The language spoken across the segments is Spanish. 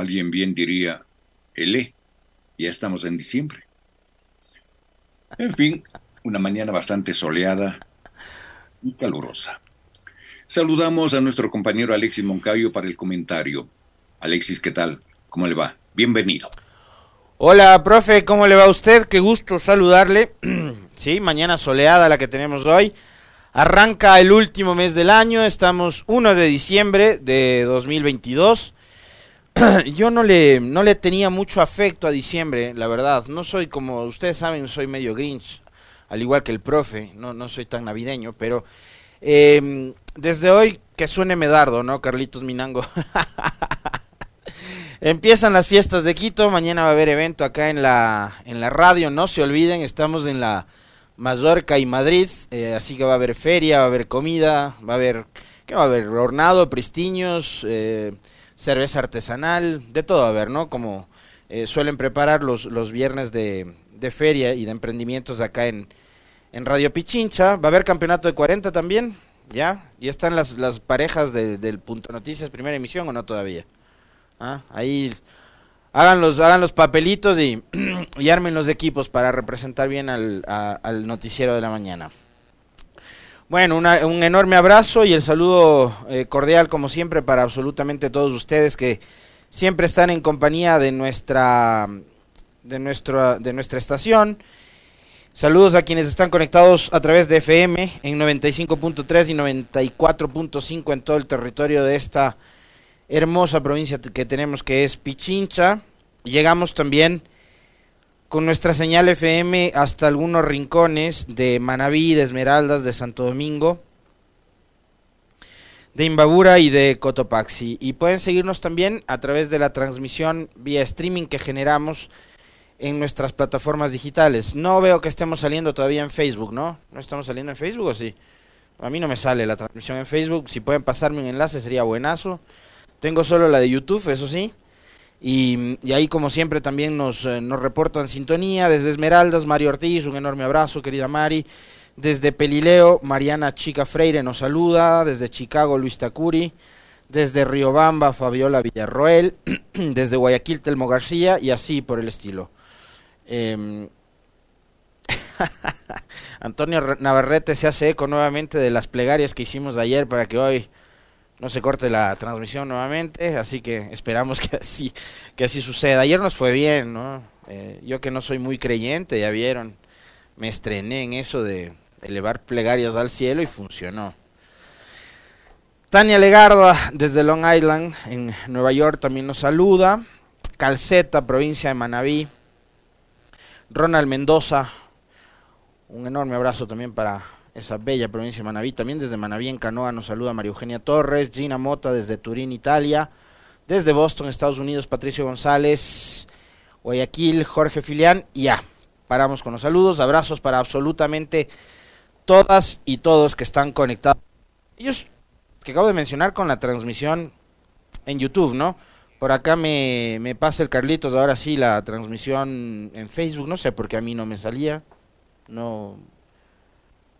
Alguien bien diría, ele, ya estamos en diciembre. En fin, una mañana bastante soleada y calurosa. Saludamos a nuestro compañero Alexis Moncayo para el comentario. Alexis, ¿qué tal? ¿Cómo le va? Bienvenido. Hola, profe, ¿cómo le va a usted? Qué gusto saludarle. sí, mañana soleada la que tenemos hoy. Arranca el último mes del año, estamos 1 de diciembre de 2022. yo no le, no le tenía mucho afecto a diciembre, la verdad. No soy como ustedes saben, soy medio grinch, al igual que el profe, no, no soy tan navideño, pero em, desde hoy que suene medardo, ¿no, Carlitos Minango? Empiezan las fiestas de Quito, mañana va a haber evento acá en la, en la radio, no se olviden, estamos en la Mallorca y Madrid, eh, así que va a haber feria, va a haber comida, va a haber, ¿qué va a haber? Hornado, pristiños, eh, cerveza artesanal, de todo a ver, ¿no? Como eh, suelen preparar los, los viernes de, de, feria y de emprendimientos acá en, en Radio Pichincha. Va a haber campeonato de 40 también, ¿ya? ¿Y están las, las parejas del Punto Noticias primera emisión o no todavía? ¿Ah? Ahí hagan los, hagan los papelitos y, y armen los equipos para representar bien al, al noticiero de la mañana. Bueno, un enorme abrazo y el saludo eh, cordial como siempre para absolutamente todos ustedes que siempre están en compañía de nuestra de nuestra de nuestra estación. Saludos a quienes están conectados a través de FM en 95.3 y 94.5 en todo el territorio de esta hermosa provincia que tenemos que es Pichincha. Llegamos también con nuestra señal FM hasta algunos rincones de Manabí, de Esmeraldas, de Santo Domingo, de Imbabura y de Cotopaxi. Y pueden seguirnos también a través de la transmisión vía streaming que generamos en nuestras plataformas digitales. No veo que estemos saliendo todavía en Facebook, ¿no? ¿No estamos saliendo en Facebook o sí? A mí no me sale la transmisión en Facebook. Si pueden pasarme un enlace sería buenazo. Tengo solo la de YouTube, eso sí. Y, ahí, como siempre, también nos, eh, nos reportan sintonía desde Esmeraldas, Mario Ortiz, un enorme abrazo, querida Mari. Desde Pelileo, Mariana Chica Freire nos saluda. Desde Chicago, Luis Tacuri. Desde Riobamba, Fabiola Villarroel. desde Guayaquil, Telmo García. Y así por el estilo. Em, Antonio Navarrete se hace eco nuevamente de las plegarias que hicimos ayer para que hoy no se corte la transmisión nuevamente, así que esperamos que así, que así suceda. Ayer nos fue bien, ¿no? Eh, yo que no soy muy creyente, ya vieron, me estrené en eso de elevar plegarias al cielo y funcionó. Tania Legarda, desde Long Island, en Nueva York, también nos saluda. Calceta, provincia de Manabí. Ronald Mendoza, un enorme abrazo también para esa bella provincia de Manaví. También desde Manaví en Canoa nos saluda María Eugenia Torres, Gina Mota desde Turín, Italia. Desde Boston, Estados Unidos, Patricio González, Guayaquil, Jorge Filián. Y ya, paramos con los saludos, abrazos para absolutamente todas y todos que están conectados. Ellos que acabo de mencionar con la transmisión en YouTube, ¿no? Por acá me, me pasa el Carlitos, ahora sí, la transmisión en Facebook, no sé por qué a mí no me salía. No,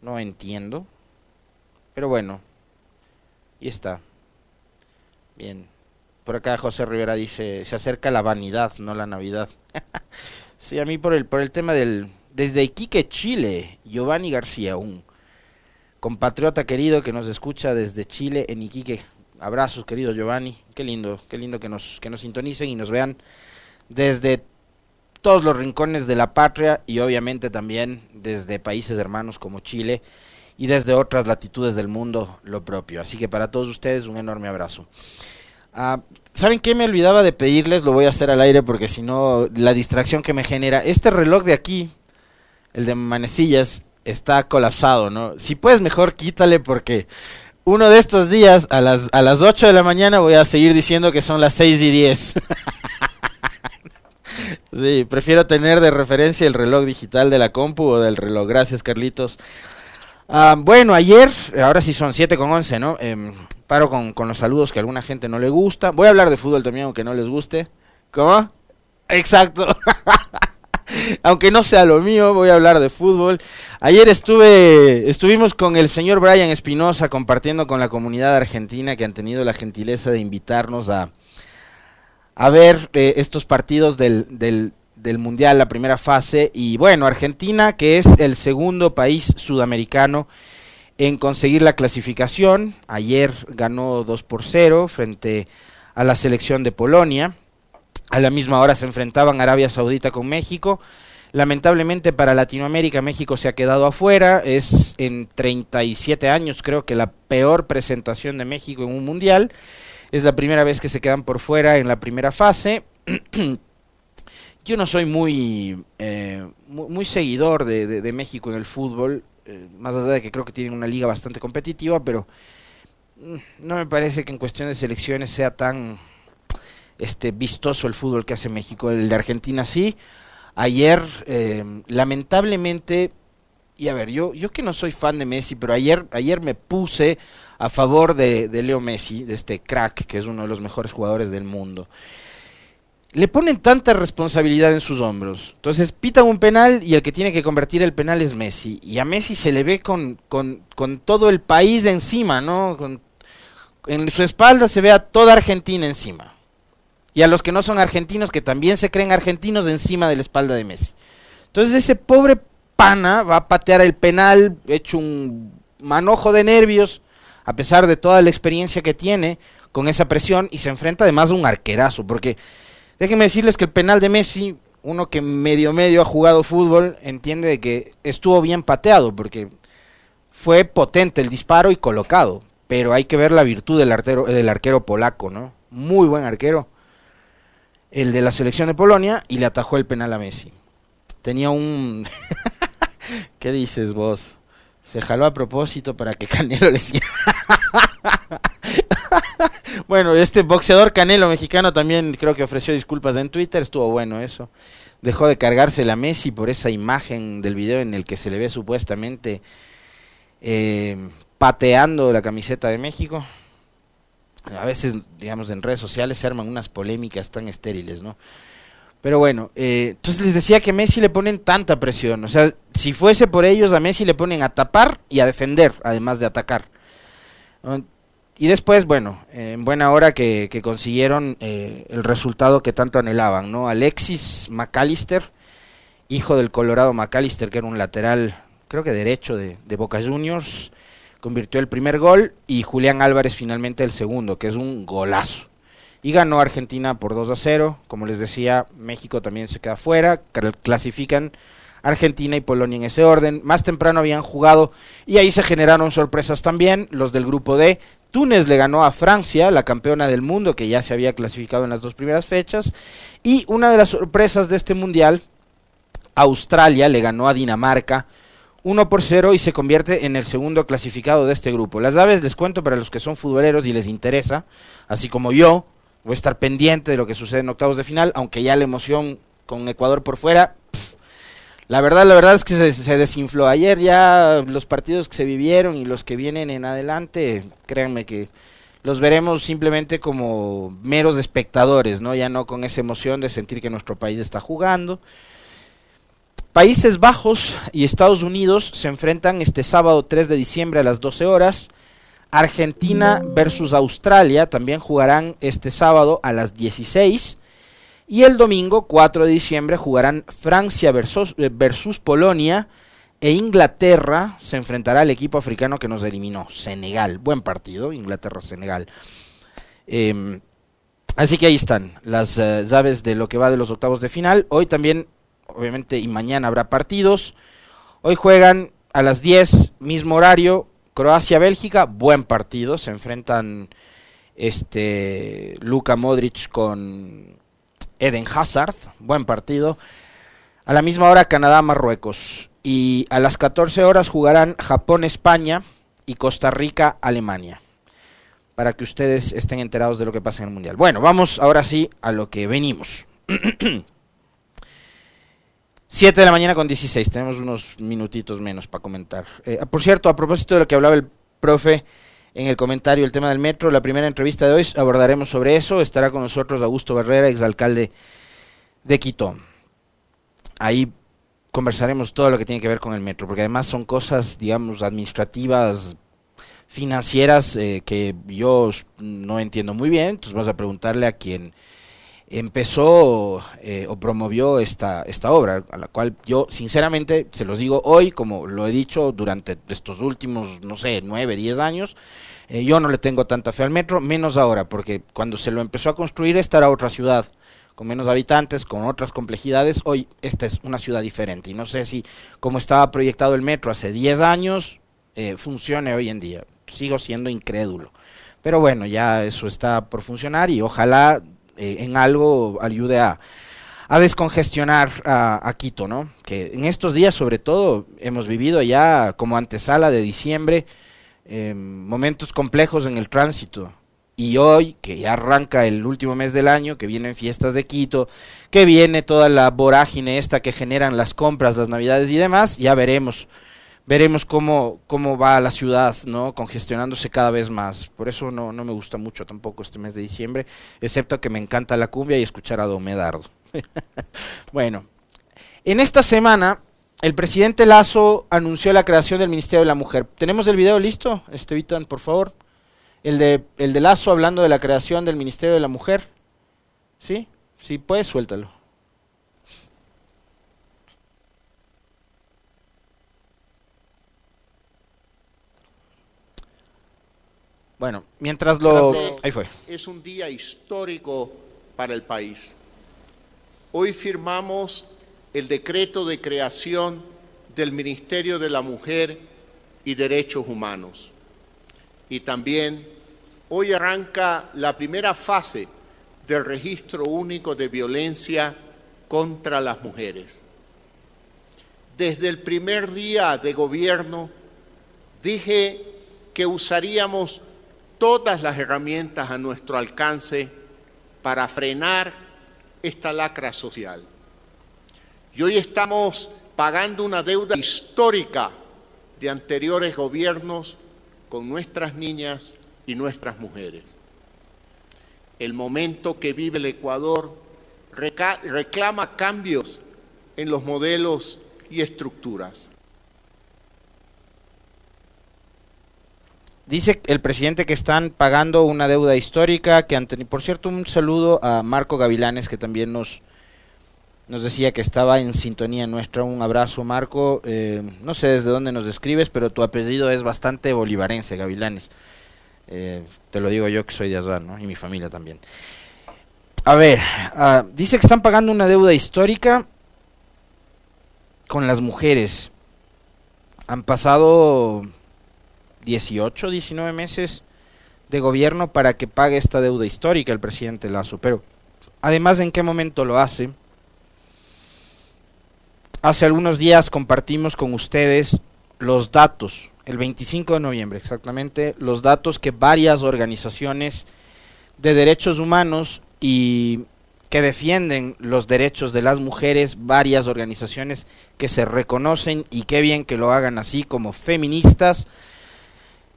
no entiendo. Pero bueno. Y está. Bien. Por acá José Rivera dice, se acerca la vanidad, no la Navidad. sí, a mí por el, por el tema del... Desde Iquique, Chile, Giovanni García, un compatriota querido que nos escucha desde Chile en Iquique. Abrazos, querido Giovanni. Qué lindo, qué lindo que nos, que nos sintonicen y nos vean desde todos los rincones de la patria y obviamente también desde países hermanos como Chile y desde otras latitudes del mundo lo propio. Así que para todos ustedes un enorme abrazo. Ah, ¿Saben qué me olvidaba de pedirles? Lo voy a hacer al aire porque si no, la distracción que me genera. Este reloj de aquí, el de manecillas, está colapsado, ¿no? Si puedes, mejor quítale porque uno de estos días, a las, a las 8 de la mañana, voy a seguir diciendo que son las 6 y 10. sí, prefiero tener de referencia el reloj digital de la compu o del reloj. Gracias, Carlitos. Ah, bueno, ayer, ahora sí son 7 con 11, ¿no? Em, paro con, con, los saludos que a alguna gente no le gusta. Voy a hablar de fútbol también, aunque no les guste. ¿Cómo? Exacto. aunque no sea lo mío, voy a hablar de fútbol. Ayer estuve, estuvimos con el señor Brian Espinosa compartiendo con la comunidad argentina que han tenido la gentileza de invitarnos a, a ver eh, estos partidos del, del, del Mundial, la primera fase. Y bueno, Argentina, que es el segundo país sudamericano en conseguir la clasificación. Ayer ganó 2 por 0 frente a la selección de Polonia. A la misma hora se enfrentaban Arabia Saudita con México. Lamentablemente para Latinoamérica México se ha quedado afuera. Es en 37 años creo que la peor presentación de México en un mundial. Es la primera vez que se quedan por fuera en la primera fase. Yo no soy muy, eh, muy, seguidor de, México en el fútbol, eh, más allá de que creo que tienen una liga bastante competitiva, pero mm, no me parece que en cuestión de selecciones sea tan este vistoso el fútbol que hace México. El de Argentina sí. Ayer, eh, lamentablemente, y a ver, yo, yo que no soy fan de Messi, pero ayer, ayer me puse a favor de, de Leo Messi, de este crack, que es uno de los mejores jugadores del mundo le ponen tanta responsabilidad en sus hombros. Entonces pitan un penal y el que tiene que convertir el penal es Messi. Y a Messi se le ve con, con, con todo el país encima, ¿no? Con, en su espalda se ve a toda Argentina encima. Y a los que no son argentinos, que también se creen argentinos, encima de la espalda de Messi. Entonces ese pobre pana va a patear el penal, hecho un manojo de nervios, a pesar de toda la experiencia que tiene con esa presión, y se enfrenta además a un arquerazo, porque Déjenme decirles que el penal de Messi, uno que medio medio ha jugado fútbol, entiende de que estuvo bien pateado, porque fue potente el disparo y colocado. Pero hay que ver la virtud del arquero, del arquero polaco, ¿no? Muy buen arquero. El de la selección de Polonia y le atajó el penal a Messi. Tenía un... ¿Qué dices vos? Se jaló a propósito para que Canelo le siga. bueno, este boxeador Canelo mexicano también creo que ofreció disculpas en Twitter, estuvo bueno eso. Dejó de cargarse la Messi por esa imagen del video en el que se le ve supuestamente eh, pateando la camiseta de México. A veces, digamos, en redes sociales se arman unas polémicas tan estériles, ¿no? Pero bueno, eh, entonces les decía que Messi le ponen tanta presión. O sea, si fuese por ellos, a Messi le ponen a tapar y a defender, además de atacar. Y después, bueno, en buena hora que, consiguieron eh, el resultado que tanto anhelaban, ¿no? Alexis McAllister, hijo del Colorado McAllister, que era un lateral, creo que derecho de, de Boca Juniors, convirtió el primer gol y Julián Álvarez finalmente el segundo, que es un golazo. Y ganó Argentina por 2 a 0. Como les decía, México también se queda fuera. Clasifican Argentina y Polonia en ese orden. Más temprano habían jugado y ahí se generaron sorpresas también. Los del grupo D. Túnez le ganó a Francia, la campeona del mundo, que ya se había clasificado en las dos primeras fechas. Y una de las sorpresas de este mundial, Australia le ganó a Dinamarca 1 por 0 y se convierte en el segundo clasificado de este grupo. Las aves les cuento para los que son futboleros y les interesa, así como yo, voy a estar pendiente de lo que sucede en octavos de final, aunque ya la emoción con Ecuador por fuera, la verdad, la verdad es que se, se, desinfló. Ayer ya los partidos que se vivieron y los que vienen en adelante, créanme que los veremos simplemente como meros espectadores, ¿no? Ya no con esa emoción de sentir que nuestro país está jugando. Países Bajos y Estados Unidos se enfrentan este sábado 3 de diciembre a las 12 horas. Argentina versus Australia también jugarán este sábado a las 16. Y el domingo 4 de diciembre jugarán Francia versus, versus Polonia e Inglaterra se enfrentará al equipo africano que nos eliminó, Senegal. Buen partido, Inglaterra-Senegal. Eh, así que ahí están las uh, llaves de lo que va de los octavos de final. Hoy también, obviamente, y mañana habrá partidos. Hoy juegan a las 10, mismo horario, Croacia-Bélgica, buen partido. Se enfrentan este Luka Modric con Eden Hazard, buen partido. A la misma hora Canadá-Marruecos. Y a las 14 horas jugarán Japón-España y Costa Rica-Alemania. Para que ustedes estén enterados de lo que pasa en el Mundial. Bueno, vamos ahora sí a lo que venimos. 7 de la mañana con 16, tenemos unos minutitos menos para comentar. Eh, por cierto, a propósito de lo que hablaba el profe en el comentario, el tema del metro, la primera entrevista de hoy abordaremos sobre eso. Estará con nosotros Augusto Barrera, exalcalde de Quito. Ahí conversaremos todo lo que tiene que ver con el metro, porque además son cosas, digamos, administrativas, financieras, eh, que yo no entiendo muy bien. Entonces vas a preguntarle a quien empezó eh, o promovió esta, esta obra, a la cual yo sinceramente se los digo hoy, como lo he dicho durante estos últimos, no sé, nueve, diez años, eh, yo no le tengo tanta fe al metro, menos ahora, porque cuando se lo empezó a construir esta era otra ciudad, con menos habitantes, con otras complejidades, hoy esta es una ciudad diferente, y no sé si como estaba proyectado el metro hace diez años, eh, funcione hoy en día, sigo siendo incrédulo. Pero bueno, ya eso está por funcionar y ojalá eh, en algo ayude a, a descongestionar a, Quito, ¿no? Que en estos días, sobre todo, hemos vivido ya como antesala de diciembre em, momentos complejos en el tránsito. Y hoy, que ya arranca el último mes del año, que vienen fiestas de Quito, que viene toda la vorágine esta que generan las compras, las navidades y demás, ya veremos veremos cómo, cómo va la ciudad, ¿no? Congestionándose cada vez más. Por eso no, no me gusta mucho tampoco este mes de diciembre, excepto que me encanta la cumbia y escuchar a Domedardo. bueno, en esta semana el presidente Lazo anunció la creación del Ministerio de la Mujer. ¿Tenemos el video listo, Estevitan, por favor? El de, el de Lazo hablando de la creación del Ministerio de la Mujer. ¿Sí? Sí, puedes, suéltalo. Bueno, mientras lo... Ahí fue. Es un día histórico para el país. Hoy firmamos el decreto de creación del Ministerio de la Mujer y Derechos Humanos. Y también hoy arranca la primera fase del registro único de violencia contra las mujeres. Desde el primer día de gobierno dije que usaríamos todas las herramientas a nuestro alcance para frenar esta lacra social. Y hoy estamos pagando una deuda histórica de anteriores gobiernos con nuestras niñas y nuestras mujeres. El momento que vive el Ecuador reclama cambios en los modelos y estructuras. Dice el presidente que están pagando una deuda histórica, que por cierto un saludo a Marco Gavilanes que también nos, nos decía que estaba en sintonía nuestra, un abrazo Marco, eh, no sé desde dónde nos escribes, pero tu apellido es bastante bolivarense, Gavilanes, eh, te lo digo yo que soy de allá, ¿no? y mi familia también. A ver, ah, dice que están pagando una deuda histórica con las mujeres. Han pasado 18, 19 meses de gobierno para que pague esta deuda histórica el presidente Lazo. Pero además, ¿en qué momento lo hace? Hace algunos días compartimos con ustedes los datos, el 25 de noviembre exactamente, los datos que varias organizaciones de derechos humanos y que defienden los derechos de las mujeres, varias organizaciones que se reconocen y qué bien que lo hagan así como feministas,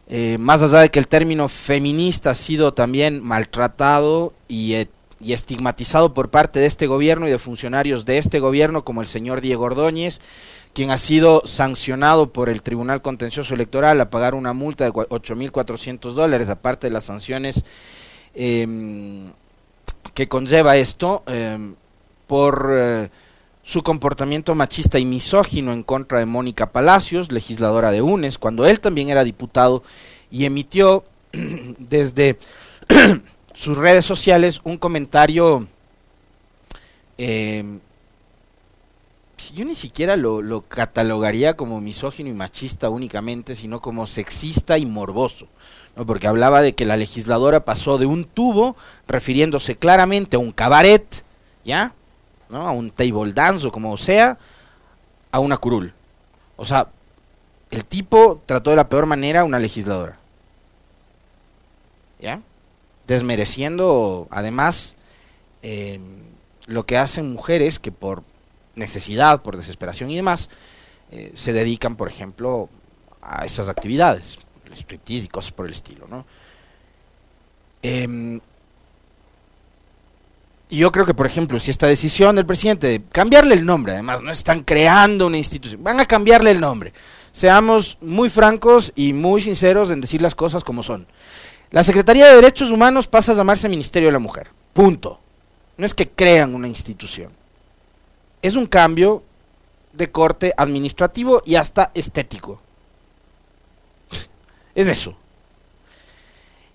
eh, más allá de que el término feminista ha sido también maltratado eh, y, estigmatizado por parte de este gobierno y de funcionarios de este gobierno, como el señor Diego Ordóñez, quien ha sido sancionado por el Tribunal Contencioso Electoral a pagar una multa de 8.400 dólares, aparte de las sanciones em, que conlleva esto, em, por eh, su comportamiento machista y misógino en contra de Mónica Palacios, legisladora de UNES, cuando él también era diputado y emitió desde sus redes sociales un comentario eh, yo ni siquiera lo, lo, catalogaría como misógino y machista únicamente, sino como sexista y morboso. ¿no? Porque hablaba de que la legisladora pasó de un tubo, refiriéndose claramente a un cabaret, ¿ya? A un table dance o como sea, a una curul. O sea, el tipo trató de la peor manera a una legisladora. ¿Ya? Desmereciendo, además, eh, lo que hacen mujeres que por necesidad, por desesperación y demás, eh, se dedican, por ejemplo, a esas actividades, el striptease y cosas por el estilo, ¿no? Eh, y yo creo que, por ejemplo, si esta decisión del presidente de cambiarle el nombre, además, no están creando una institución, van a cambiarle el nombre. Seamos muy francos y muy sinceros en decir las cosas como son. La Secretaría de Derechos Humanos pasa a llamarse Ministerio de la Mujer. Punto. No es que crean una institución. Es un cambio de corte administrativo y hasta estético. Es eso.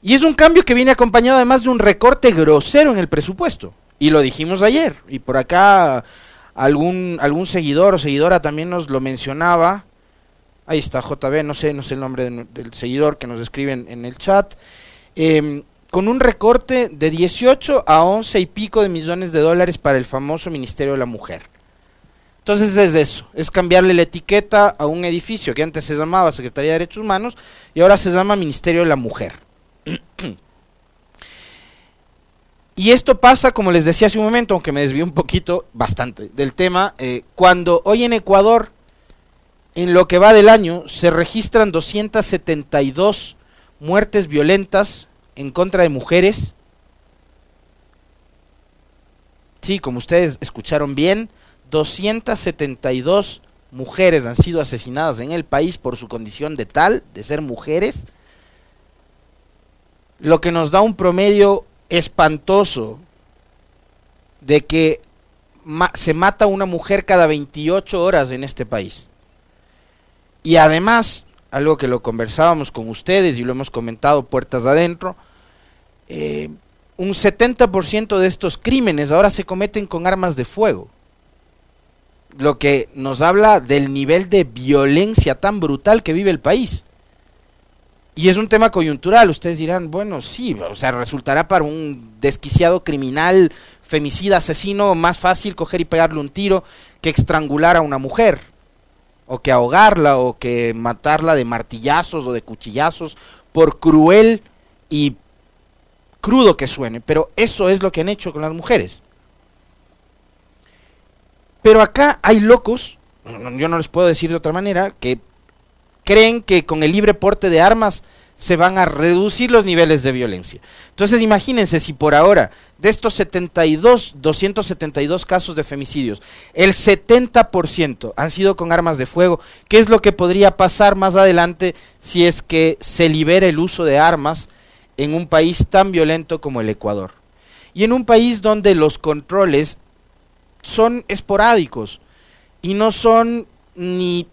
Y es un cambio que viene acompañado además de un recorte grosero en el presupuesto. Y lo dijimos ayer. Y por acá algún, algún seguidor o seguidora también nos lo mencionaba. Ahí está, JB, no sé, no sé el nombre del seguidor que nos escribe en, el chat. Em, con un recorte de 18 a 11 y pico de millones de dólares para el famoso Ministerio de la Mujer. Entonces es eso, es cambiarle la etiqueta a un edificio que antes se llamaba Secretaría de Derechos Humanos y ahora se llama Ministerio de la Mujer. Y esto pasa, como les decía hace un momento, aunque me desvío un poquito, bastante, del tema, eh, cuando hoy en Ecuador, en lo que va del año, se registran 272 muertes violentas en contra de mujeres. Sí, como ustedes escucharon bien, 272 mujeres han sido asesinadas en el país por su condición de tal, de ser mujeres, lo que nos da un promedio espantoso de que se mata una mujer cada 28 horas en este país. Y además, algo que lo conversábamos con ustedes y lo hemos comentado puertas adentro, eh, un 70% de estos crímenes ahora se cometen con armas de fuego. Lo que nos habla del nivel de violencia tan brutal que vive el país. Y es un tema coyuntural, ustedes dirán, bueno, sí, o sea, resultará para un desquiciado criminal, femicida, asesino, más fácil coger y pegarle un tiro que estrangular a una mujer, o que ahogarla, o que matarla de martillazos o de cuchillazos, por cruel y crudo que suene, pero eso es lo que han hecho con las mujeres. Pero acá hay locos, yo no les puedo decir de otra manera, que creen que con el libre porte de armas se van a reducir los niveles de violencia. Entonces imagínense si por ahora de estos 72, 272 casos de femicidios, el 70% han sido con armas de fuego, ¿qué es lo que podría pasar más adelante si es que se libera el uso de armas en un país tan violento como el Ecuador? Y en un país donde los controles son esporádicos y no son ni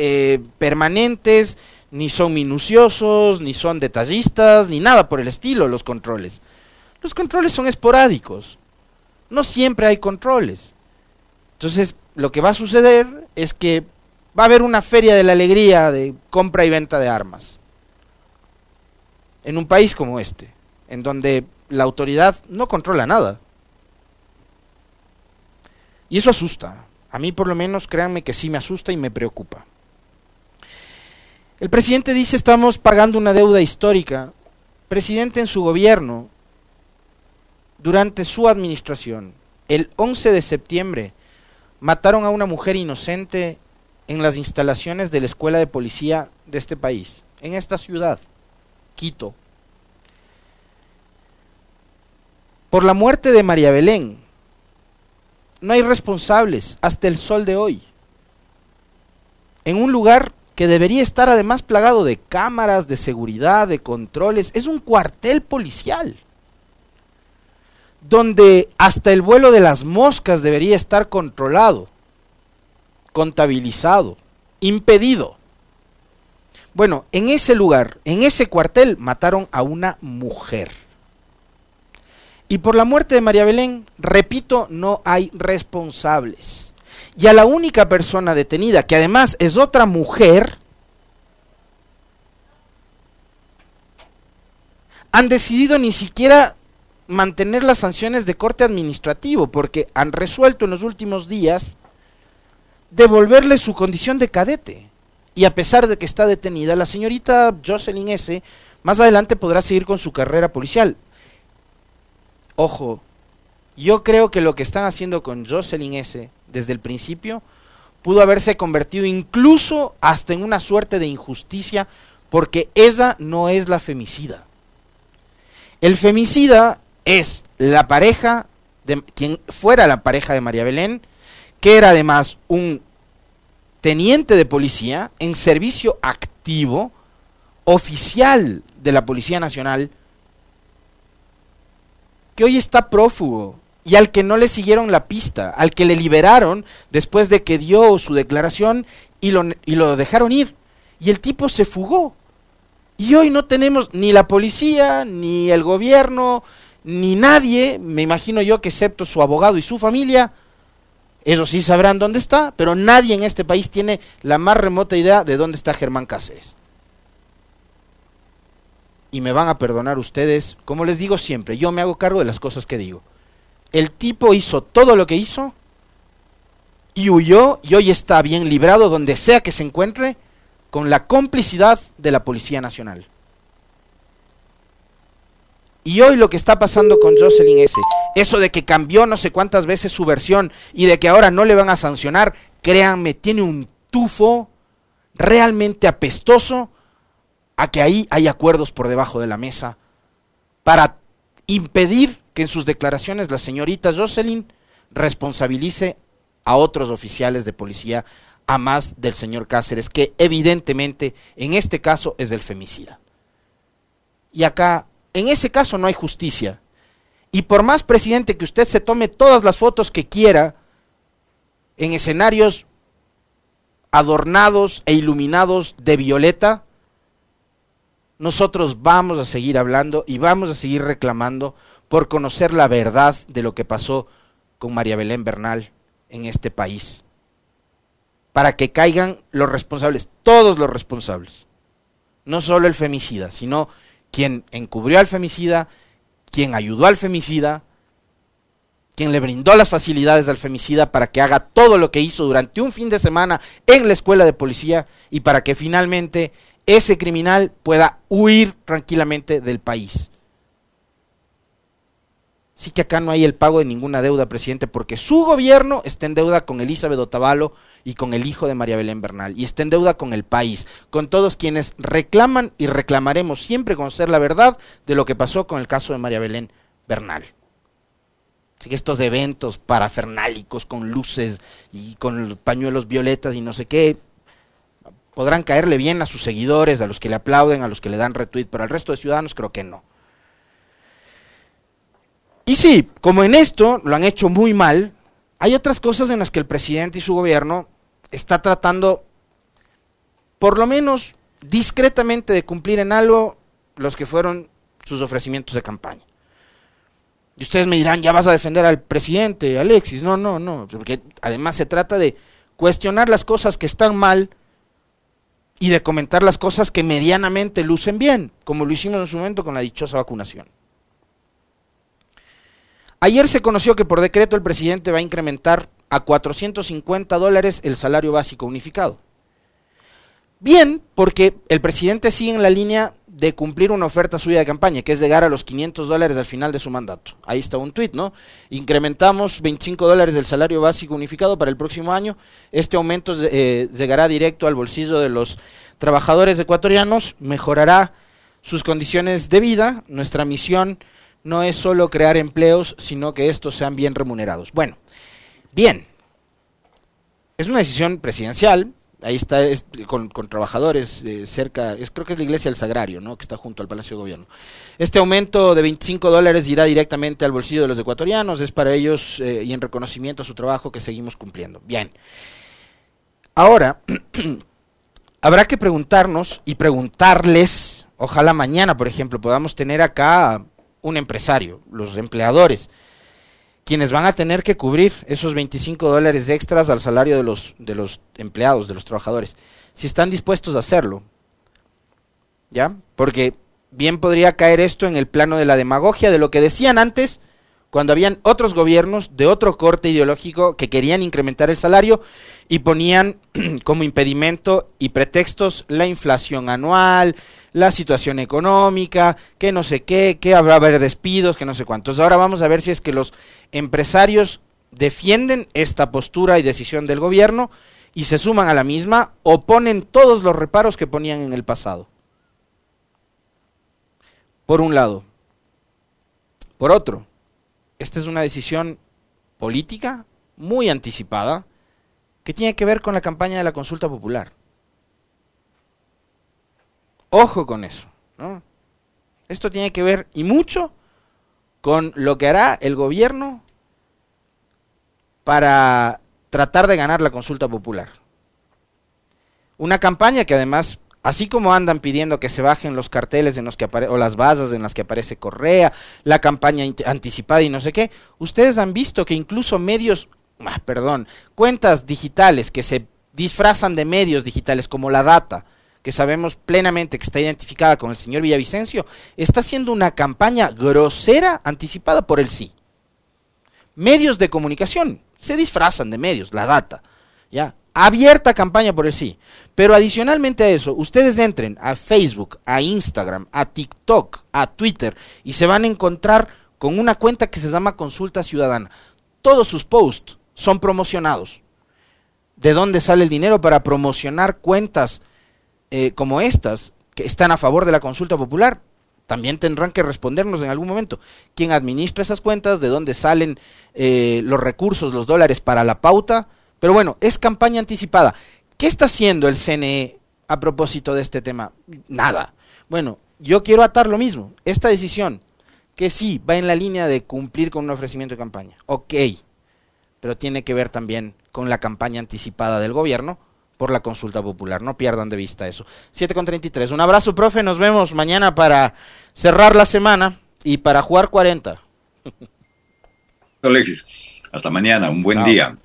eh, permanentes, ni son minuciosos, ni son detallistas, ni nada por el estilo los controles. Los controles son esporádicos. No siempre hay controles. Entonces, lo que va a suceder es que va a haber una feria de la alegría de compra y venta de armas. En un país como este, en donde la autoridad no controla nada. Y eso asusta. A mí por lo menos créanme que sí me asusta y me preocupa. El presidente dice estamos pagando una deuda histórica. Presidente en su gobierno, durante su administración, el 11 de septiembre, mataron a una mujer inocente en las instalaciones de la escuela de policía de este país, en esta ciudad, Quito. Por la muerte de María Belén, no hay responsables hasta el sol de hoy. En un lugar que debería estar además plagado de cámaras, de seguridad, de controles. Es un cuartel policial, donde hasta el vuelo de las moscas debería estar controlado, contabilizado, impedido. Bueno, en ese lugar, en ese cuartel, mataron a una mujer. Y por la muerte de María Belén, repito, no hay responsables. Y a la única persona detenida, que además es otra mujer, han decidido ni siquiera mantener las sanciones de corte administrativo, porque han resuelto en los últimos días devolverle su condición de cadete. Y a pesar de que está detenida, la señorita Jocelyn S. más adelante podrá seguir con su carrera policial. Ojo, yo creo que lo que están haciendo con Jocelyn S. desde el principio pudo haberse convertido incluso hasta en una suerte de injusticia porque ella no es la femicida. El femicida es la pareja de quien fuera la pareja de María Belén, que era además un teniente de policía en servicio activo, oficial de la Policía Nacional, que hoy está prófugo y al que no le siguieron la pista, al que le liberaron después de que dio su declaración y lo, y lo dejaron ir. Y el tipo se fugó. Y hoy no tenemos ni la policía, ni el gobierno, ni nadie, me imagino yo que excepto su abogado y su familia, eso sí sabrán dónde está, pero nadie en este país tiene la más remota idea de dónde está Germán Cáceres. Y me van a perdonar ustedes, como les digo siempre, yo me hago cargo de las cosas que digo. El tipo hizo todo lo que hizo y huyó y hoy está bien librado donde sea que se encuentre con la complicidad de la Policía Nacional. Y hoy lo que está pasando con Jocelyn S., eso de que cambió no sé cuántas veces su versión y de que ahora no le van a sancionar, créanme, tiene un tufo realmente apestoso a que ahí hay acuerdos por debajo de la mesa para impedir que en sus declaraciones la señorita Jocelyn responsabilice a otros oficiales de policía a más del señor Cáceres, que evidentemente en este caso es del femicida. Y acá, en ese caso no hay justicia. Y por más presidente que usted se tome todas las fotos que quiera en escenarios adornados e iluminados de violeta, nosotros vamos a seguir hablando y vamos a seguir reclamando por conocer la verdad de lo que pasó con María Belén Bernal en este país para que caigan los responsables, todos los responsables. No solo el femicida, sino quien encubrió al femicida, quien ayudó al femicida, quien le brindó las facilidades al femicida para que haga todo lo que hizo durante un fin de semana en la escuela de policía y para que finalmente ese criminal pueda huir tranquilamente del país. Sí que acá no hay el pago de ninguna deuda, presidente, porque su gobierno está en deuda con Elizabeth Otavalo y con el hijo de María Belén Bernal, y está en deuda con el país, con todos quienes reclaman y reclamaremos siempre conocer la verdad de lo que pasó con el caso de María Belén Bernal. Así que estos eventos parafernálicos con luces y con pañuelos violetas y no sé qué, podrán caerle bien a sus seguidores, a los que le aplauden, a los que le dan retweet, pero al resto de ciudadanos creo que no. Y sí, como en esto lo han hecho muy mal, hay otras cosas en las que el presidente y su gobierno está tratando, por lo menos discretamente, de cumplir en algo los que fueron sus ofrecimientos de campaña. Y ustedes me dirán, ya vas a defender al presidente, Alexis. No, no, no, porque además se trata de cuestionar las cosas que están mal y de comentar las cosas que medianamente lucen bien, como lo hicimos en su momento con la dichosa vacunación. Ayer se conoció que por decreto el presidente va a incrementar a 450 dólares el salario básico unificado. Bien, porque el presidente sigue en la línea de cumplir una oferta suya de campaña, que es llegar a los 500 dólares al final de su mandato. Ahí está un tuit, ¿no? Incrementamos 25 dólares del salario básico unificado para el próximo año. Este aumento eh, llegará directo al bolsillo de los trabajadores ecuatorianos, mejorará sus condiciones de vida. Nuestra misión no es solo crear empleos, sino que estos sean bien remunerados. Bueno, bien, es una decisión presidencial, ahí está con, trabajadores eh, cerca, es, creo que es la iglesia del Sagrario, ¿no? que está junto al Palacio de Gobierno. Este aumento de 25 dólares irá directamente al bolsillo de los ecuatorianos, es para ellos eh, y en reconocimiento a su trabajo que seguimos cumpliendo. Bien. Ahora, habrá que preguntarnos y preguntarles, ojalá mañana, por ejemplo, podamos tener acá un empresario, los empleadores, quienes van a tener que cubrir esos 25 dólares extras al salario de los, de los empleados, de los trabajadores, si están dispuestos a hacerlo. ¿Ya? Porque bien podría caer esto en el plano de la demagogia, de lo que decían antes, cuando habían otros gobiernos de otro corte ideológico que querían incrementar el salario y ponían como impedimento y pretextos la inflación anual, la situación económica, que no sé qué, que habrá haber despidos, que no sé cuántos. Ahora vamos a ver si es que los empresarios defienden esta postura y decisión del gobierno y se suman a la misma o ponen todos los reparos que ponían en el pasado. Por un lado. Por otro, esta es una decisión política muy anticipada que tiene que ver con la campaña de la consulta popular. Ojo con eso. ¿no? Esto tiene que ver y mucho con lo que hará el gobierno para tratar de ganar la consulta popular. Una campaña que además, así como andan pidiendo que se bajen los carteles en los que o las bases en las que aparece Correa, la campaña anticipada y no sé qué, ustedes han visto que incluso medios, ah, perdón, cuentas digitales que se disfrazan de medios digitales como la data, que sabemos plenamente que está identificada con el señor Villavicencio, está haciendo una campaña grosera anticipada por el sí. Medios de comunicación se disfrazan de medios, la data, ¿ya? Abierta campaña por el sí. Pero adicionalmente a eso, ustedes entren a Facebook, a Instagram, a TikTok, a Twitter y se van a encontrar con una cuenta que se llama Consulta Ciudadana. Todos sus posts son promocionados. ¿De dónde sale el dinero para promocionar cuentas eh, como estas, que están a favor de la consulta popular, también tendrán que respondernos en algún momento. ¿Quién administra esas cuentas? ¿De dónde salen eh, los recursos, los dólares para la pauta? Pero bueno, es campaña anticipada. ¿Qué está haciendo el CNE a propósito de este tema? Nada. Bueno, yo quiero atar lo mismo. Esta decisión, que sí, va en la línea de cumplir con un ofrecimiento de campaña. Ok, pero tiene que ver también con la campaña anticipada del gobierno por la consulta popular. No pierdan de vista eso. 7 con 33. Un abrazo, profe. Nos vemos mañana para cerrar la semana y para jugar 40. Alexis, hasta mañana. Un buen día.